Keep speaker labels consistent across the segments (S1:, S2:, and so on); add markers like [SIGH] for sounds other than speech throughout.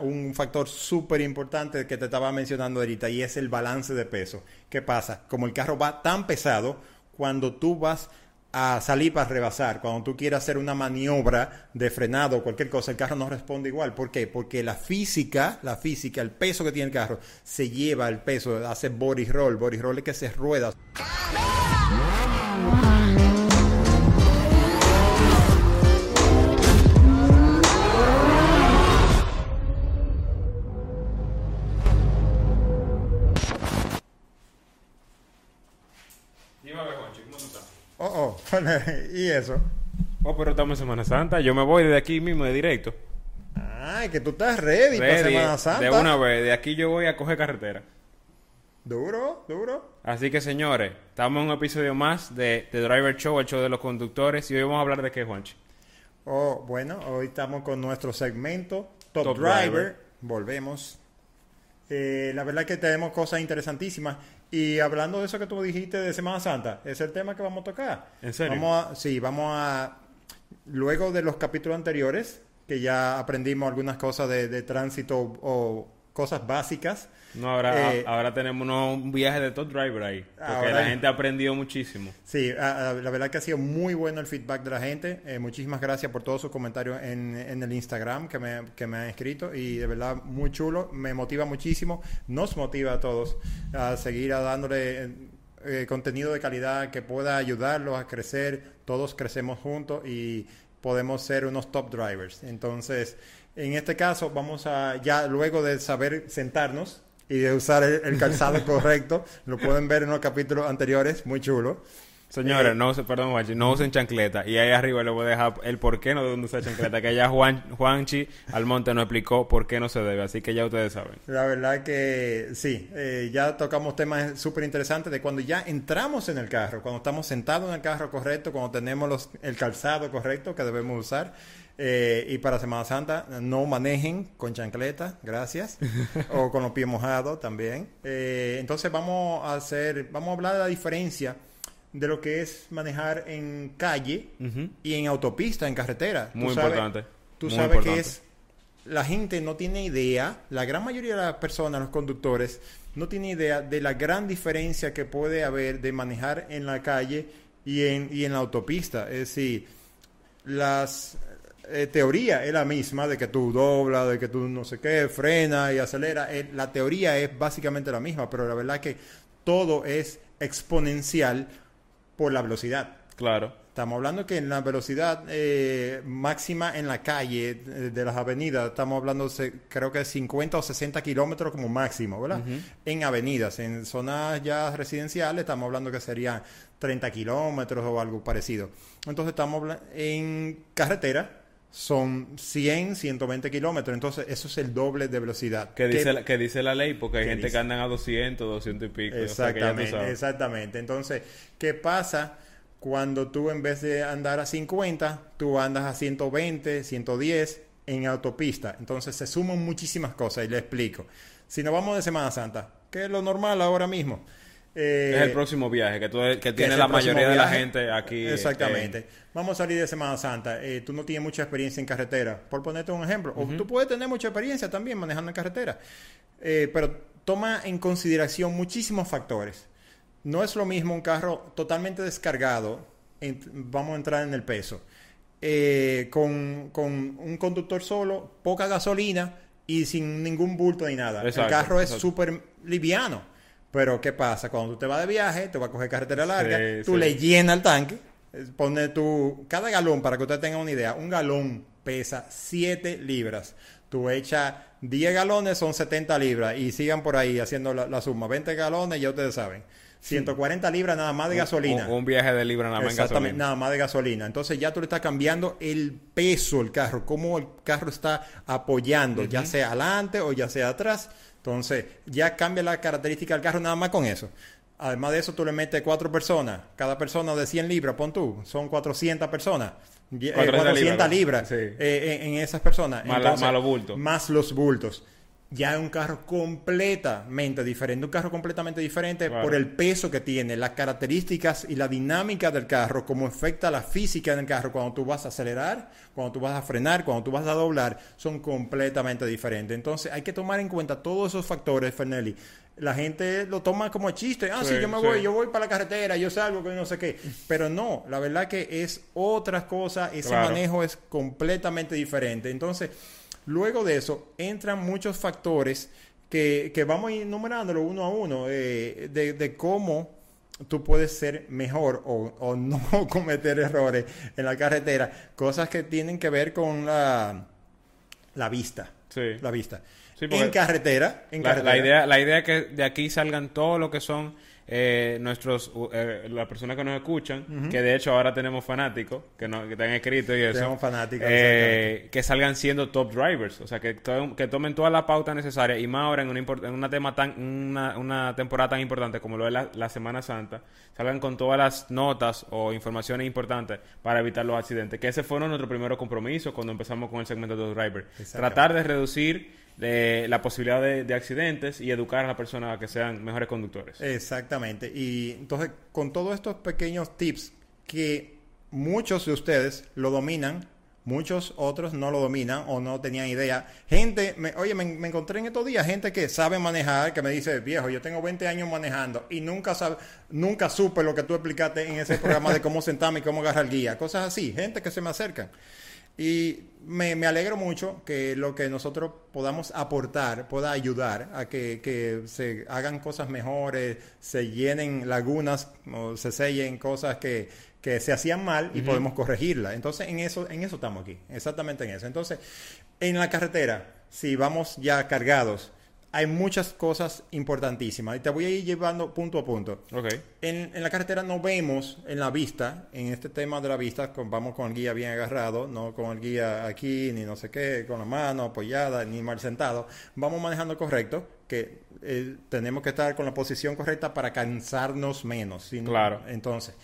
S1: un factor súper importante que te estaba mencionando ahorita y es el balance de peso. ¿Qué pasa? Como el carro va tan pesado, cuando tú vas a salir para rebasar, cuando tú quieres hacer una maniobra de frenado o cualquier cosa, el carro no responde igual. ¿Por qué? Porque la física, la física, el peso que tiene el carro, se lleva el peso, hace body roll. Body roll es que se rueda. [LAUGHS] y eso.
S2: Oh, pero estamos en Semana Santa. Yo me voy de aquí mismo, de directo.
S1: Ay, que tú estás ready, para Semana Santa.
S2: De una vez, de aquí yo voy a coger carretera.
S1: Duro, duro.
S2: Así que señores, estamos en un episodio más de The Driver Show, el show de los conductores. Y hoy vamos a hablar de qué, Juanchi.
S1: Oh, bueno, hoy estamos con nuestro segmento Top, Driver. Volvemos. Eh, la verdad que tenemos cosas interesantísimas. Y hablando de eso que tú dijiste de Semana Santa, es el tema que vamos a tocar.
S2: ¿En serio?
S1: Vamos a, sí, vamos a... Luego de los capítulos anteriores, que ya aprendimos algunas cosas de, de tránsito o cosas básicas,
S2: no, ahora, eh, ahora tenemos un viaje de top driver ahí. Porque la gente ha aprendido muchísimo.
S1: Sí, la verdad que ha sido muy bueno el feedback de la gente. Eh, muchísimas gracias por todos sus comentarios en, en el Instagram que me, que me han escrito. Y de verdad, muy chulo. Me motiva muchísimo. Nos motiva a todos a seguir a dándole eh, contenido de calidad que pueda ayudarlos a crecer. Todos crecemos juntos y podemos ser unos top drivers. Entonces, en este caso, vamos a, ya luego de saber sentarnos, y de usar el, calzado [LAUGHS] correcto. Lo pueden ver en los capítulos anteriores, muy chulo.
S2: Señores, eh, no usen, perdón, Juanchi, no usen chancleta. Y ahí arriba le voy a dejar el por qué no deben usar chancleta. Que ya Juan, Juanchi Almonte nos explicó por qué no se debe. Así que ya ustedes saben.
S1: La verdad que sí, eh, ya tocamos temas súper interesantes de cuando ya entramos en el carro, cuando estamos sentados en el carro correcto, cuando tenemos los, el calzado correcto que debemos usar. Eh, y para Semana Santa, no manejen con chancleta, gracias. [LAUGHS] o con los pies mojados también. Eh, entonces vamos a hacer, vamos a hablar de la diferencia de lo que es manejar en calle y en autopista, en carretera.
S2: Muy importante.
S1: Tú sabes que es, la gente no tiene idea, la gran mayoría de las personas, los conductores, no tiene idea de la gran diferencia que puede haber de manejar en la calle y en, y en la autopista. Es decir, las, eh, teoría es la misma de que tú doblas, de que tú no sé qué, frena y acelera. Eh, la teoría es básicamente la misma, pero la verdad es que todo es exponencial por la velocidad.
S2: Claro.
S1: Estamos hablando que en la velocidad eh, máxima en la calle de las avenidas, estamos hablando creo que 50 o 60 kilómetros como máximo, ¿verdad? En avenidas, en zonas ya residenciales estamos hablando que serían 30 kilómetros o algo parecido. Entonces estamos en carretera, son 100, 120 kilómetros. Entonces, eso es el doble de velocidad.
S2: Que dice, la, que dice la ley, porque hay gente que andan a 200, 200 y pico.
S1: Exactamente, exactamente. Entonces, ¿qué pasa cuando tú en vez de andar a 50, tú andas a 120, 110 en autopista? Entonces, se suman muchísimas cosas y le explico. Si nos vamos de Semana Santa, ¿qué es lo normal ahora mismo?
S2: Eh, es el próximo viaje que, que tiene la mayoría de la gente aquí.
S1: Exactamente. Vamos a salir de Semana Santa. Eh, tú no tienes mucha experiencia en carretera, por ponerte un ejemplo. O tú puedes tener mucha experiencia también manejando en carretera. Eh, pero toma en consideración muchísimos factores. No es lo mismo un carro totalmente descargado, vamos a entrar en el peso, con, con, un conductor solo, poca gasolina y sin ningún bulto ni nada. el carro es súper liviano. Pero ¿qué pasa? Cuando tú te vas de viaje, te vas a coger carretera larga, tú le llenas el tanque, pone tu... Cada galón, para que usted tenga una idea, un galón pesa 7 libras. Tú echas 10 galones, son 70 libras. Y sigan por ahí haciendo la, suma. 20 galones, ya ustedes saben. 140 libras nada más de gasolina.
S2: Un, viaje de libra nada más
S1: Exactamente, nada más de gasolina. Entonces ya tú le estás cambiando el peso del carro, cómo el carro está apoyando, ya sea adelante o ya sea atrás. Entonces, ya cambia la característica del carro nada más con eso. Además de eso, tú le metes cuatro personas. Cada persona de 100 libras, pon tú. Son 400 personas. 400, eh, libras, eh, en, esas personas.
S2: Más, los bultos.
S1: Más los bultos. Ya es un carro completamente diferente, un carro completamente diferente por el peso que tiene, las características y la dinámica del carro, cómo afecta la física del carro cuando tú vas a acelerar, cuando tú vas a frenar, cuando tú vas a doblar, son completamente diferentes. Entonces hay que tomar en cuenta todos esos factores, Fernelli. La gente lo toma como chiste. Ah, sí, yo me voy, yo voy para la carretera, yo salgo, que no sé qué. Pero no, la verdad que es otra cosa, ese manejo es completamente diferente. Entonces, Luego de eso, entran muchos factores que, vamos a ir numerándolo uno a uno eh, de, cómo tú puedes ser mejor o, no [LAUGHS] cometer errores en la carretera. Cosas que tienen que ver con la, la vista. Sí. La vista. en carretera. En
S2: la, La, idea, la idea es que de aquí salgan todo lo que son eh, nuestros eh, las personas que nos escuchan, que de hecho ahora tenemos fanáticos, que, no, que te han escrito y eso,
S1: fanáticos,
S2: eh, que salgan siendo top drivers, o sea, que, que tomen toda la pauta necesaria y más ahora en una, en una tema tan una, una, temporada tan importante como lo es la, Semana Santa, salgan con todas las notas o informaciones importantes para evitar los accidentes, que ese fue nuestro primer compromiso cuando empezamos con el segmento de top driver, tratar de reducir de la posibilidad de, accidentes y educar a las personas a que sean mejores conductores.
S1: Exactamente. Y entonces, con todos estos pequeños tips que muchos de ustedes lo dominan, muchos otros no lo dominan o no tenían idea. Gente, oye, me, encontré en estos días gente que sabe manejar, que me dice, viejo, yo tengo 20 años manejando y nunca sabe, nunca supe lo que tú explicaste en ese programa de cómo [LAUGHS] sentarme y cómo agarrar el guía. Cosas así, gente que se me acercan. Y me, me, alegro mucho que lo que nosotros podamos aportar pueda ayudar a que, que, se hagan cosas mejores, se llenen lagunas o se sellen cosas que, que se hacían mal y podemos corregirlas. Entonces, en eso, en eso estamos aquí, exactamente en eso. Entonces, en la carretera, si vamos ya cargados, hay muchas cosas importantísimas y te voy a ir llevando punto a punto.
S2: Okay.
S1: En, la carretera no vemos en la vista, en este tema de la vista, vamos con el guía bien agarrado, no con el guía aquí, ni no sé qué, con la mano apoyada, ni mal sentado. Vamos manejando correcto, que eh, tenemos que estar con la posición correcta para cansarnos menos.
S2: claro.
S1: Entonces,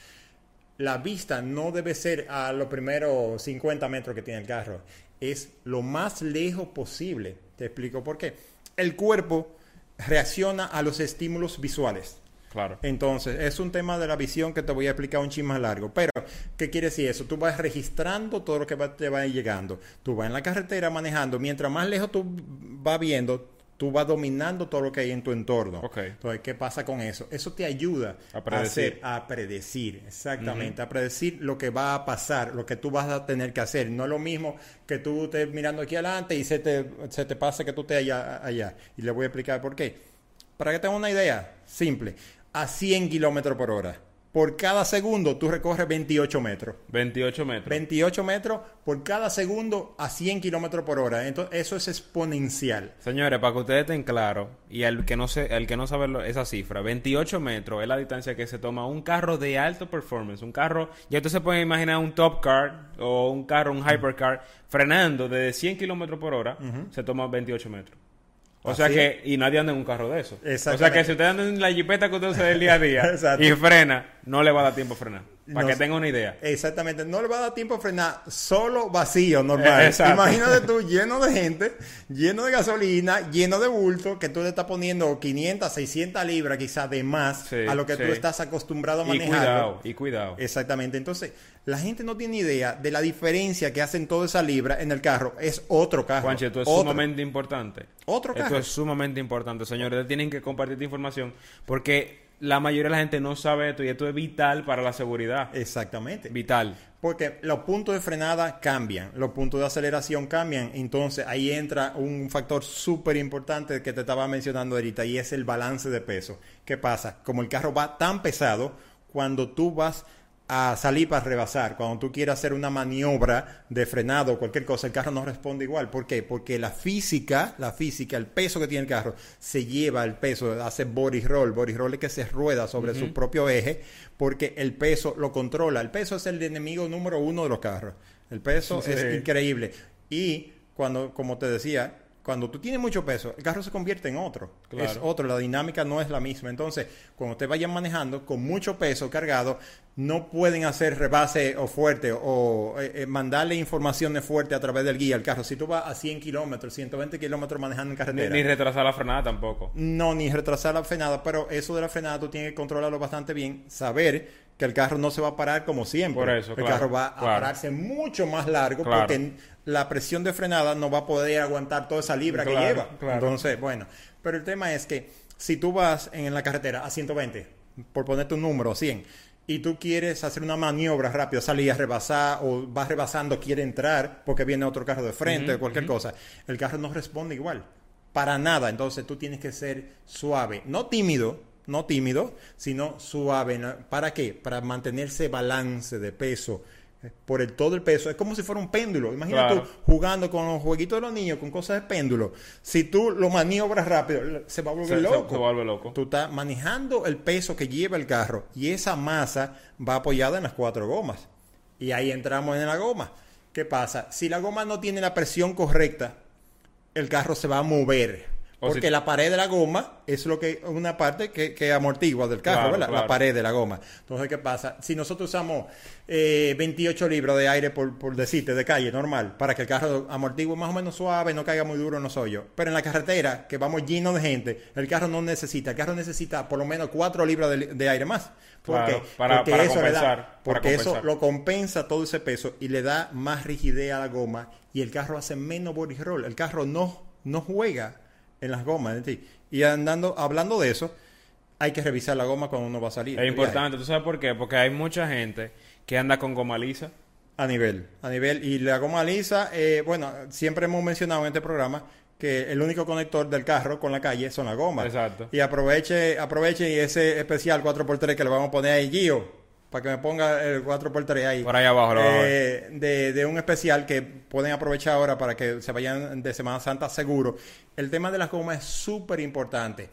S1: la vista no debe ser a los primeros 50 metros que tiene el carro, es lo más lejos posible. Te explico por qué el cuerpo reacciona a los estímulos visuales.
S2: Claro.
S1: Entonces, es un tema de la visión que te voy a explicar un chin más largo. Pero, ¿qué quiere decir eso? Tú vas registrando todo lo que te va llegando. Tú vas en la carretera manejando. Mientras más lejos tú vas viendo, tú vas dominando todo lo que hay en tu entorno. Entonces, ¿qué pasa con eso? Eso te ayuda
S2: a predecir,
S1: a, predecir exactamente, a predecir lo que va a pasar, lo que tú vas a tener que hacer. No es lo mismo que tú estés mirando aquí adelante y se te, se te pase que tú estés allá, allá. Y le voy a explicar por qué. Para que tengas una idea simple, a 100 kilómetros por hora por cada segundo tú recorres 28 metros.
S2: 28 metros.
S1: 28 metros por cada segundo a 100 kilómetros por hora. Entonces, eso es exponencial.
S2: Señores, para que ustedes estén claros, y el que no se, el que no sabe esa cifra, 28 metros es la distancia que se toma un carro de alto performance. Un carro, ya ustedes se pueden imaginar un top car o un carro, un hypercar, frenando desde 100 kilómetros por hora, se toma 28 metros. O sea que, y nadie anda en un carro de eso. O sea que si usted anda en la jipeta que usted usa del día a día [LAUGHS] y frena, no le va a dar tiempo a frenar. Para que tenga una idea.
S1: Exactamente, no le va a dar tiempo a frenar, solo vacío, normal. [LAUGHS] Imagínate tú lleno de gente, lleno de gasolina, lleno de bulto, que tú le estás poniendo 500, 600 libras quizás de más a lo que tú estás acostumbrado a manejar.
S2: Y cuidado, y cuidado.
S1: Exactamente, entonces la gente no tiene idea de la diferencia que hacen toda esa libra en el carro. Es otro carro.
S2: Juancho, esto es sumamente importante.
S1: Otro carro.
S2: Esto es sumamente importante, señores. Tienen que compartir esta información porque la mayoría de la gente no sabe esto y esto es vital para la seguridad.
S1: Exactamente.
S2: Vital.
S1: Porque los puntos de frenada cambian, los puntos de aceleración cambian, entonces ahí entra un factor súper importante que te estaba mencionando ahorita y es el balance de peso. ¿Qué pasa? Como el carro va tan pesado, cuando tú vas a salir para rebasar. Cuando tú quieres hacer una maniobra de frenado o cualquier cosa, el carro no responde igual. ¿Por qué? Porque la física, la física, el peso que tiene el carro, se lleva el peso, hace body roll. Body roll es que se rueda sobre su propio eje porque el peso lo controla. El peso es el enemigo número uno de los carros. El peso es increíble. Y cuando, como te decía, cuando tú tienes mucho peso, el carro se convierte en otro. Es otro, la dinámica no es la misma. Entonces, cuando te vayan manejando con mucho peso cargado, no pueden hacer rebase o fuerte o eh, eh, mandarle informaciones fuertes a través del guía al carro. Si tú vas a 100 kilómetros, 120 kilómetros manejando en carretera.
S2: Ni, retrasar la frenada tampoco.
S1: No, ni retrasar la frenada, pero eso de la frenada tú tienes que controlarlo bastante bien, saber que el carro no se va a parar como siempre.
S2: Por eso,
S1: el carro va a pararse mucho más largo porque la presión de frenada no va a poder aguantar toda esa libra que lleva. Entonces, bueno, pero el tema es que si tú vas en la carretera a 120, por ponerte un número, 100, y tú quieres hacer una maniobra rápida, salir a rebasar o vas rebasando, quiere entrar porque viene otro carro de frente o cualquier cosa, el carro no responde igual. Para nada. Entonces tú tienes que ser suave, no tímido, no tímido, sino suave. ¿Para qué? Para mantenerse balance de peso por el todo el peso. Es como si fuera un péndulo. Imagina tú jugando con los jueguitos de los niños, con cosas de péndulo. Si tú lo maniobras rápido, se va a volver loco.
S2: Se, vuelve loco.
S1: Tú estás manejando el peso que lleva el carro y esa masa va apoyada en las cuatro gomas. Y ahí entramos en la goma. ¿Qué pasa? Si la goma no tiene la presión correcta, el carro se va a mover porque la pared de la goma es lo que una parte que, que amortigua del carro, La pared de la goma. Entonces, ¿qué pasa? Si nosotros usamos 28 eh, libras de aire, por, por decirte, de calle normal, para que el carro amortigue más o menos suave, no caiga muy duro en los hoyos. Pero en la carretera, que vamos llenos de gente, el carro no necesita. El carro necesita por lo menos 4 libras de, aire más.
S2: Porque, porque eso le da,
S1: porque eso lo compensa todo ese peso y le da más rigidez a la goma y el carro hace menos body roll. El carro no, no juega en las gomas. Y andando, hablando de eso, hay que revisar la goma cuando uno va a salir.
S2: Es importante, ¿tú sabes por qué? Porque hay mucha gente que anda con goma lisa.
S1: A nivel, a nivel. Y la goma lisa, eh, bueno, siempre hemos mencionado en este programa que el único conector del carro con la calle son las gomas.
S2: Exacto.
S1: Y aproveche, aproveche ese especial 4x3 que le vamos a poner ahí, Gio para que me ponga el 4x3 ahí.
S2: Por ahí abajo, lo
S1: eh, de, de, un especial que pueden aprovechar ahora para que se vayan de Semana Santa seguro. El tema de las gomas es súper importante.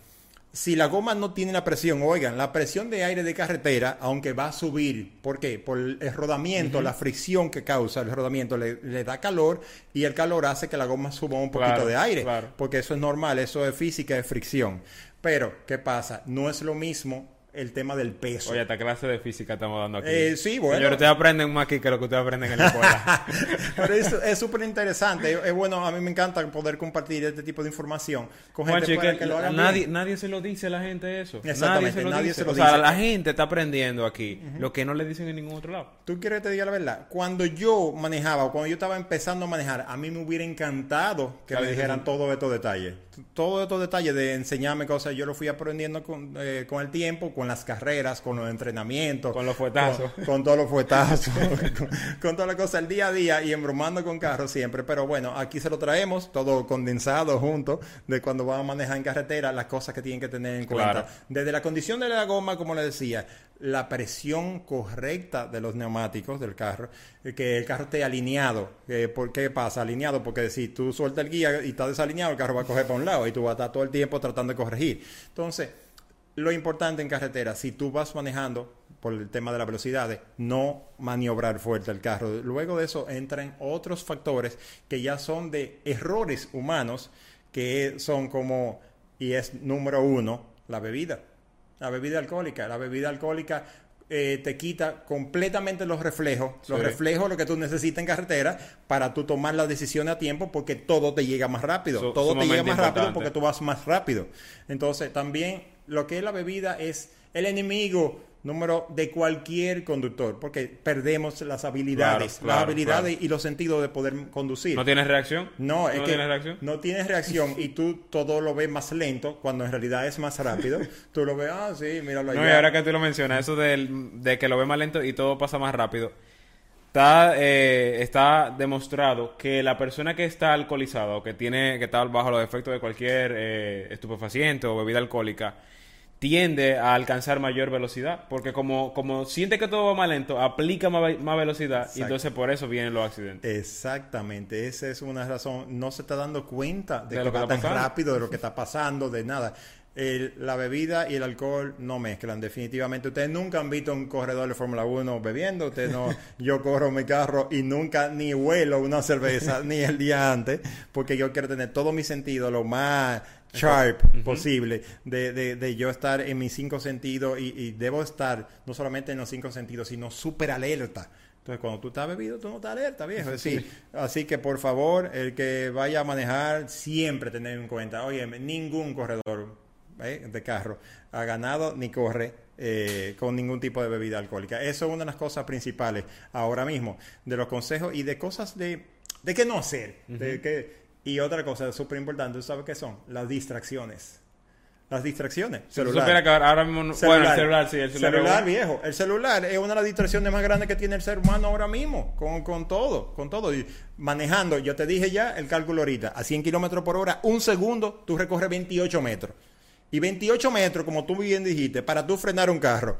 S1: Si la goma no tiene la presión, oigan, la presión de aire de carretera, aunque va a subir, ¿por qué? Por el rodamiento, la fricción que causa el rodamiento, le, da calor y el calor hace que la goma suba un poquito de aire, porque eso es normal, eso es física, es fricción. Pero, ¿qué pasa? No es lo mismo el tema del peso.
S2: Oye, esta clase de física estamos dando aquí.
S1: Eh, sí, bueno.
S2: Señor, ustedes aprenden más aquí que lo que ustedes aprenden en la escuela. [LAUGHS]
S1: Pero es súper interesante. Es, bueno, a mí me encanta poder compartir este tipo de información con gente
S2: que, lo hagan nadie, nadie se lo dice a la gente eso.
S1: Exactamente, nadie se lo,
S2: dice. O sea, la gente está aprendiendo aquí lo que no le dicen en ningún otro lado.
S1: ¿Tú quieres que te diga la verdad? Cuando yo manejaba, o cuando yo estaba empezando a manejar, a mí me hubiera encantado que me dijeran todos estos detalles. Todos estos detalles de enseñarme cosas, yo lo fui aprendiendo con, eh, con el tiempo, con las carreras, con los entrenamientos.
S2: Con los fuetazos.
S1: Con, todos los fuetazos. [LAUGHS] con, todas las cosas, el día a día y embromando con carros siempre. Pero bueno, aquí se lo traemos, todo condensado junto, de cuando vamos a manejar en carretera, las cosas que tienen que tener en cuenta. Desde la condición de la goma, como le decía, la presión correcta de los neumáticos del carro, eh, que el carro esté alineado. ¿Por qué pasa? Alineado, porque si tú sueltas el guía y está desalineado, el carro va a coger para un lado y tú vas a estar todo el tiempo tratando de corregir. Entonces, lo importante en carretera, si tú vas manejando por el tema de la velocidad, no maniobrar fuerte el carro. Luego de eso entran otros factores que ya son de errores humanos, que son como, y es número uno, la bebida la bebida alcohólica. La bebida alcohólica eh, te quita completamente los reflejos, los reflejos, lo que tú necesitas en carretera para tú tomar la decisión a tiempo porque todo te llega más rápido. todo te llega más rápido porque tú vas más rápido. Entonces, también lo que es la bebida es el enemigo número de cualquier conductor, porque perdemos las habilidades, las habilidades y los sentidos de poder conducir.
S2: ¿No tienes reacción?
S1: No, es que tienes reacción? no tienes reacción y tú todo lo ves más lento cuando en realidad es más rápido. [LAUGHS] tú lo ves, ah, sí, míralo allá.
S2: No, y ahora que tú lo mencionas, eso de que lo ves más lento y todo pasa más rápido. Está, eh, está demostrado que la persona que está alcoholizada o que tiene que está bajo los efectos de cualquier eh, estupefaciente o bebida alcohólica tiende a alcanzar mayor velocidad, porque como, como siente que todo va más lento, aplica más, velocidad y entonces por eso vienen los accidentes.
S1: Exactamente, esa es una razón. No se está dando cuenta de, que, va tan rápido, de lo que [LAUGHS] está pasando, de nada. el- la bebida y el alcohol no mezclan, definitivamente. Ustedes nunca han visto un corredor de Fórmula 1 bebiendo. Ustedes no, [LAUGHS] yo corro mi carro y nunca ni huelo una cerveza ni el día antes, porque yo quiero tener todo mi sentido lo más sharp posible de, de, de yo estar en mis cinco sentidos y, y debo estar no solamente en los cinco sentidos, sino súper alerta. Entonces, cuando tú estás bebido, tú no estás alerta, viejo. Es decir, así que por favor, el que vaya a manejar, siempre tener en cuenta, oye, ningún corredor ¿eh? de carro ha ganado ni corre eh, con ningún tipo de bebida alcohólica. Eso es una de las cosas principales ahora mismo, de los consejos y de cosas de, de qué no hacer. de que, y otra cosa súper importante, ¿tú sabes qué son? Las distracciones. Las distracciones.
S2: Supieras que ahora mismo... no- Bueno, el celular, sí, el celular.
S1: Celular, viejo. El celular es una de las distracciones más grandes que tiene el ser humano ahora mismo. Con, con todo, con todo. Y manejando, yo te dije ya el cálculo ahorita. A 100 kilómetros por hora, un segundo, tú recorres 28 metros. Y 28 metros, como tú bien dijiste, para tú frenar un carro.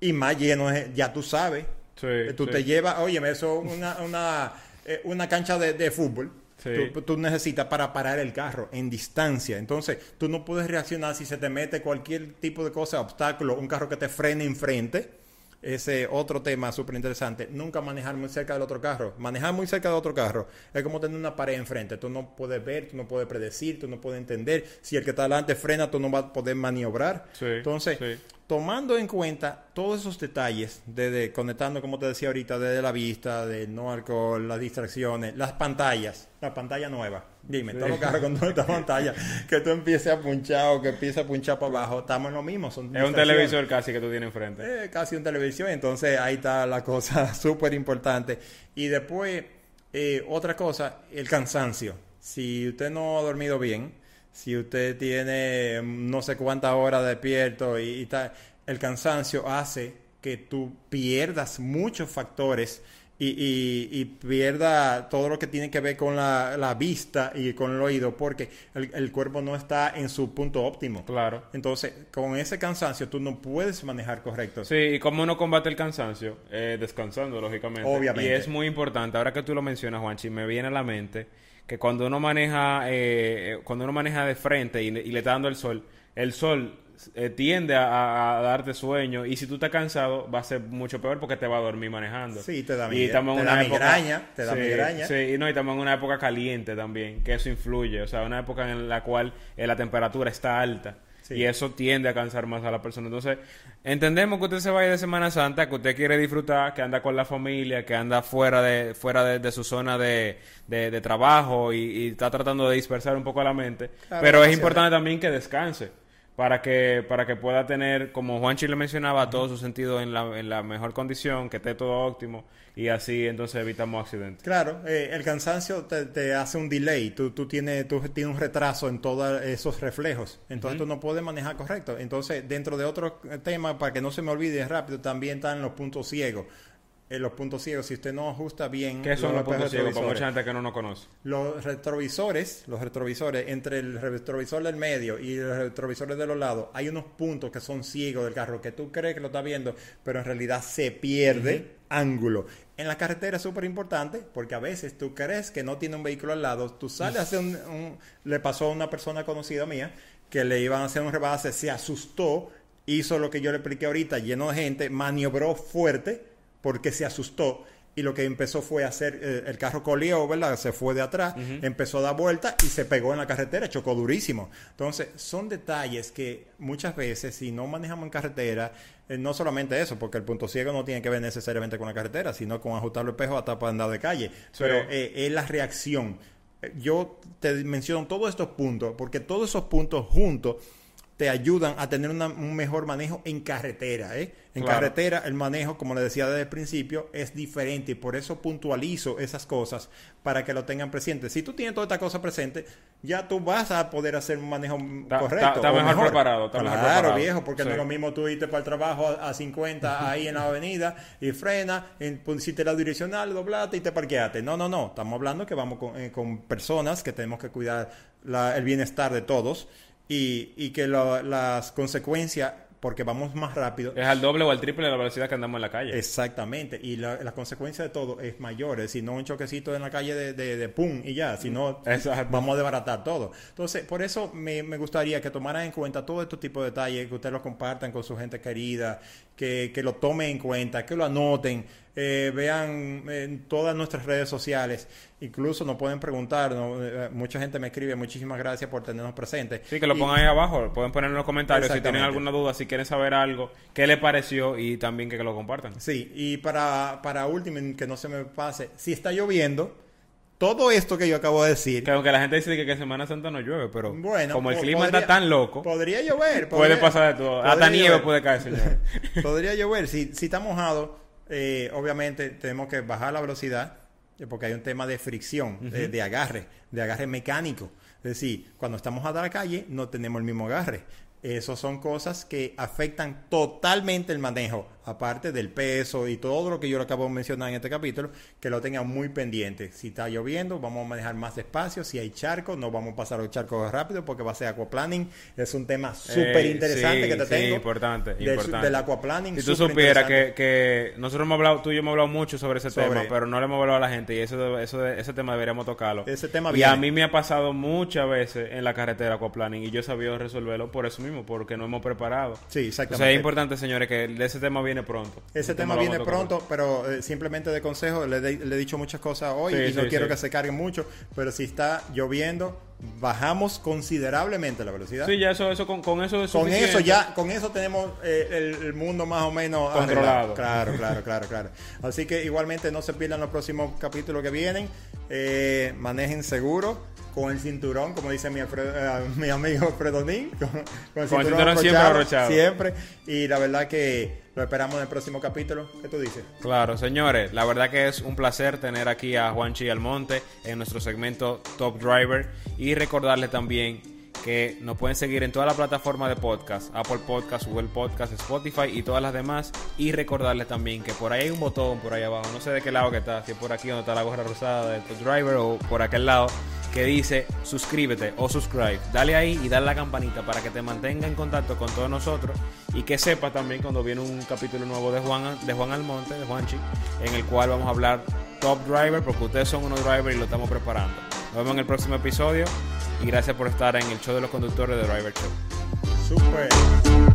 S1: Y más lleno, es- ya tú sabes.
S2: Sí,
S1: Eh, tú
S2: sí.
S1: te llevas, oye, eso es una, una, eh, una cancha de, de fútbol.
S2: Sí.
S1: Tú, tú necesitas para parar el carro en distancia. Entonces, tú no puedes reaccionar si se te mete cualquier tipo de cosa, obstáculo, un carro que te frene enfrente. Ese otro tema súper interesante. Nunca manejar muy cerca del otro carro. Manejar muy cerca del otro carro es como tener una pared enfrente. Tú no puedes ver, tú no puedes predecir, tú no puedes entender. Si el que está delante frena, tú no vas a poder maniobrar.
S2: Sí,
S1: Entonces,
S2: sí.
S1: Tomando en cuenta todos esos detalles, desde conectando, como te decía ahorita, desde la vista, del no alcohol, las distracciones, las pantallas, la pantalla nueva. Dime, todos los carros con toda esta pantalla, que tú empieces a punchar o que empieces a punchar para abajo, estamos en lo mismo. Son
S2: Es un televisor casi que tú tienes enfrente.
S1: Eh, casi un televisión, entonces ahí está la cosa [LAUGHS] súper importante. Y después, eh, otra cosa, el cansancio. Si usted no ha dormido bien, si usted tiene mm, no sé cuántas horas despierto y, y tal, el cansancio hace que tú pierdas muchos factores y, y, y pierda todo lo que tiene que ver con la, la vista y con el oído, porque el, el cuerpo no está en su punto óptimo.
S2: Claro.
S1: Entonces, con ese cansancio tú no puedes manejar correcto.
S2: Sí, y cómo uno combate el cansancio, Eh, descansando, lógicamente.
S1: Obviamente.
S2: Y es muy importante, ahora que tú lo mencionas, Juanchi, me viene a la mente que cuando uno maneja, eh, eh, cuando uno maneja de frente y, y le está dando el sol, el sol eh, tiende a, darte sueño y si tú estás cansado va a ser mucho peor porque te va a dormir manejando.
S1: Sí, te da
S2: y en una
S1: da
S2: época-
S1: migraña, te da
S2: sí,
S1: migraña.
S2: Sí, y no, y estamos en una época caliente también, que eso influye, o sea, una época en la cual eh, la temperatura está alta.
S1: Sí.
S2: Y eso tiende a cansar más a la persona. Entonces, entendemos que usted se vaya de Semana Santa, que usted quiere disfrutar, que anda con la familia, que anda fuera de, fuera de, de su zona de, de- de trabajo y, y está tratando de dispersar un poco la mente.
S1: Claro,
S2: Pero es importante también que descanse. Para que, para que pueda tener, como Juanchi le mencionaba, todo su sentido en la, en la mejor condición, que esté todo óptimo y así entonces evitamos accidentes.
S1: Claro, eh, el cansancio te, te hace un delay, tú, tú, tienes, tú tienes un retraso en todos esos reflejos, entonces tú no puedes manejar correcto. Entonces, dentro de otro tema, para que no se me olvide rápido, también están los puntos ciegos. En los puntos ciegos, si usted no ajusta bien...
S2: ¿Qué son los
S1: espejos
S2: puntos ciegos para mucha gente que no nos conoce?
S1: Los retrovisores, los retrovisores, entre el retrovisor del medio y los retrovisores de los lados, hay unos puntos que son ciegos del carro que tú crees que lo estás viendo, pero en realidad se pierde ángulo. En la carretera es súper importante porque a veces tú crees que no tiene un vehículo al lado, tú sales un, un- Le pasó a una persona conocida mía que le iban a hacer un rebase, se asustó, hizo lo que yo le expliqué ahorita, lleno de gente, maniobró fuerte porque se asustó y lo que empezó fue a hacer, eh, el carro colió, ¿verdad? Se fue de atrás, empezó a dar vuelta y se pegó en la carretera, chocó durísimo. Entonces, son detalles que muchas veces, si no manejamos en carretera, eh, no solamente eso, porque el punto ciego no tiene que ver necesariamente con la carretera, sino con ajustar los espejos hasta para andar de calle. Pero eh, es la reacción. Yo te menciono todos estos puntos, porque todos esos puntos juntos te ayudan a tener una- un mejor manejo en carretera. ¿eh? En
S2: Claro.
S1: carretera el manejo, como le decía desde el principio, es diferente y por eso puntualizo esas cosas para que lo tengan presente. Si tú tienes toda esta cosa presente, ya tú vas a poder hacer un manejo correcto.
S2: está- mejor preparado, está mejor
S1: claro,
S2: preparado.
S1: viejo, porque no es lo mismo tú irte para el trabajo a, a 50 [LAUGHS] ahí en la avenida y frena, en, pusiste la direccional, doblaste y te parqueaste. No, no, no. Estamos hablando que vamos con, eh, con personas que tenemos que cuidar la- el bienestar de todos y, y que lo- las consecuencias porque vamos más rápido.
S2: Es al doble o al triple de la velocidad que andamos en la calle.
S1: Exactamente, y la, la consecuencia de todo es mayor, es decir, no un choquecito en la calle de, de, de pum y ya, sino [LAUGHS] vamos a desbaratar todo. Entonces, por eso me, me gustaría que tomaran en cuenta todo este tipo de detalles, que ustedes lo compartan con su gente querida, que, que lo tomen en cuenta, que lo anoten, eh, vean en todas nuestras redes sociales, incluso nos pueden preguntar, eh, mucha gente me escribe, muchísimas gracias por tenernos presentes.
S2: Sí, que lo pongan ahí abajo, pueden poner en los comentarios si tienen alguna duda, si quieren saber algo, qué les pareció y también que, lo compartan.
S1: Sí, y para, para último, que no se me pase, si está lloviendo, todo esto que yo acabo de decir.
S2: Que aunque la gente dice que, que Semana Santa no llueve, pero bueno, como el clima está tan loco.
S1: Podría llover.
S2: puede pasar de todo. Hasta nieve puede caer, señor. [LAUGHS]
S1: podría llover. Si, si está mojado, eh, obviamente tenemos que bajar la velocidad eh, porque hay un tema de fricción, de, agarre, de agarre mecánico. Es decir, cuando estamos a la calle no tenemos el mismo agarre. Esas son cosas que afectan totalmente el manejo aparte del peso y todo lo que yo le acabo de mencionar en este capítulo, que lo tengan muy pendiente. Si está lloviendo, vamos a manejar más despacio. Si hay charcos, no vamos a pasar los charcos rápido porque va a ser aquaplaning. Es un tema súper interesante que te sí, tengo.
S2: importante,
S1: del,
S2: importante.
S1: Del aquaplaning.
S2: Si tú supieras que, que, nosotros hemos hablado, tú y yo hemos hablado mucho sobre ese tema, pero no le hemos hablado a la gente y eso, eso, ese tema deberíamos tocarlo.
S1: Ese tema
S2: Y a mí me ha pasado muchas veces en la carretera aquaplaning y yo he sabido resolverlo por eso mismo, porque no hemos preparado.
S1: Sí, exactamente.
S2: O sea, es importante, señores, que de ese tema viene pronto.
S1: Ese tema viene pronto, pero eh, simplemente de consejo, le, he dicho muchas cosas hoy y no quiero que se carguen mucho, pero si está lloviendo, bajamos considerablemente la velocidad.
S2: Sí, ya eso, eso con, con eso
S1: es Con eso ya, con eso tenemos eh, el, mundo más o menos
S2: controlado.
S1: Claro, claro, claro, claro. Así que igualmente no se pierdan los próximos capítulos que vienen. Eh, manejen seguro con el cinturón, como dice mi, mi amigo Fredonín, con,
S2: el cinturón, siempre
S1: Siempre. Y la verdad que lo esperamos en el próximo capítulo. ¿Qué tú dices?
S2: Claro, señores, la verdad que es un placer tener aquí a Juanchi Almonte en nuestro segmento Top Driver y recordarle también que nos pueden seguir en toda la plataforma de podcast, Apple Podcast, Google Podcast, Spotify y todas las demás. Y recordarles también que por ahí hay un botón por ahí abajo, no sé de qué lado que está, si es por aquí donde está la gorra rosada de Top Driver o por aquel lado, que dice suscríbete o subscribe. Dale ahí y dale la campanita para que te mantenga en contacto con todos nosotros y que sepa también cuando viene un capítulo nuevo de Juan, de Juan Almonte, de Juanchi, en el cual vamos a hablar Top Driver, porque ustedes son unos drivers y lo estamos preparando. Nos vemos en el próximo episodio y gracias por estar en el show de los conductores de Driver Show.